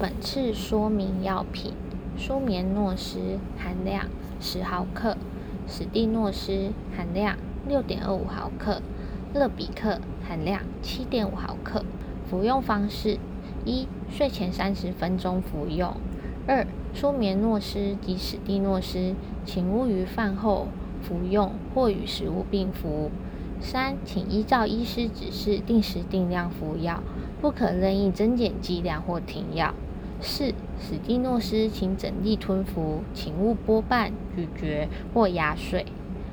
本次说明药品：舒眠诺斯含量十毫克，史蒂诺斯含量六点二五毫克，乐比克含量七点五毫克。服用方式：一、睡前三十分钟服用；二、舒眠诺斯及史蒂诺斯，请勿于饭后服用或与食物并服。三、请依照医师指示定时定量服药，不可任意增减剂量或停药。四、史蒂诺斯请整粒吞服，请勿剥瓣、咀嚼或压碎。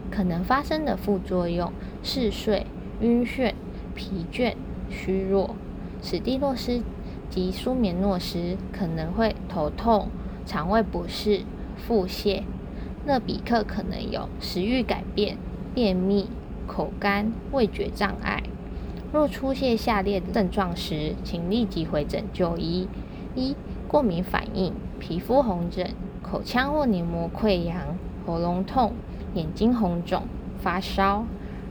可能发生的副作用：嗜睡、晕眩、疲倦、虚弱。史蒂诺斯及舒眠诺斯可能会头痛、肠胃不适、腹泻。乐比克可能有食欲改变、便秘、口干、味觉障碍。若出现下列症状时，请立即回诊就医：一、过敏反应、皮肤红疹、口腔或黏膜溃疡、喉咙痛、眼睛红肿、发烧；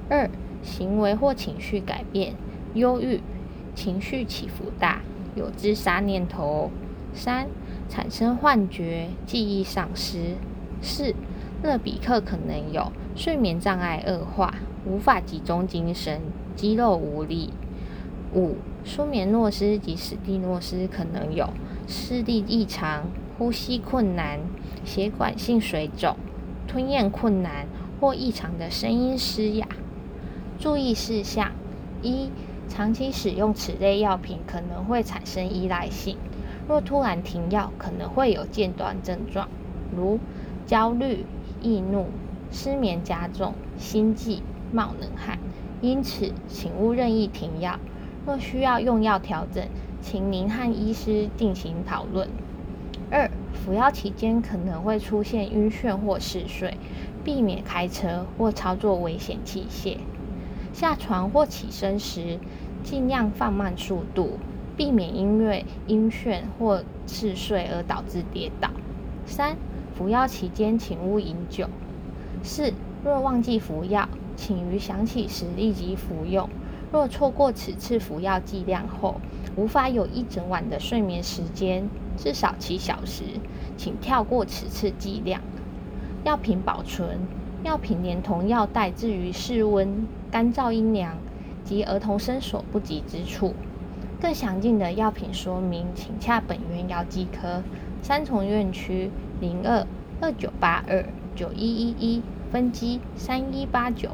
二、行为或情绪改变，忧郁、情绪起伏大、有自杀念头；三、产生幻觉、记忆丧失；四、乐比克可能有睡眠障碍恶化、无法集中精神、肌肉无力；五、舒眠诺斯及史蒂诺斯可能有。视力异常、呼吸困难、血管性水肿、吞咽困难或异常的声音嘶哑。注意事项：一、长期使用此类药品可能会产生依赖性。若突然停药，可能会有间断症状，如焦虑、易怒、失眠加重、心悸、冒冷汗。因此，请勿任意停药。若需要用药调整，请您和医师进行讨论。二、服药期间可能会出现晕眩或嗜睡，避免开车或操作危险器械。下床或起身时，尽量放慢速度，避免因为晕眩或嗜睡而导致跌倒。三、服药期间请勿饮酒。四、若忘记服药，请于想起时立即服用。若错过此次服药剂量后，无法有一整晚的睡眠时间，至少七小时，请跳过此次剂量。药品保存：药品连同药袋置于室温、干燥、阴凉及儿童伸手不及之处。更详尽的药品说明，请洽本院药剂科。三重院区零二二九八二九一一一分机三一八九，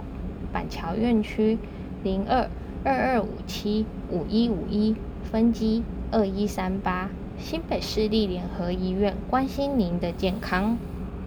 板桥院区零二二二五七五一五一。分机二一三八，新北市立联合医院，关心您的健康。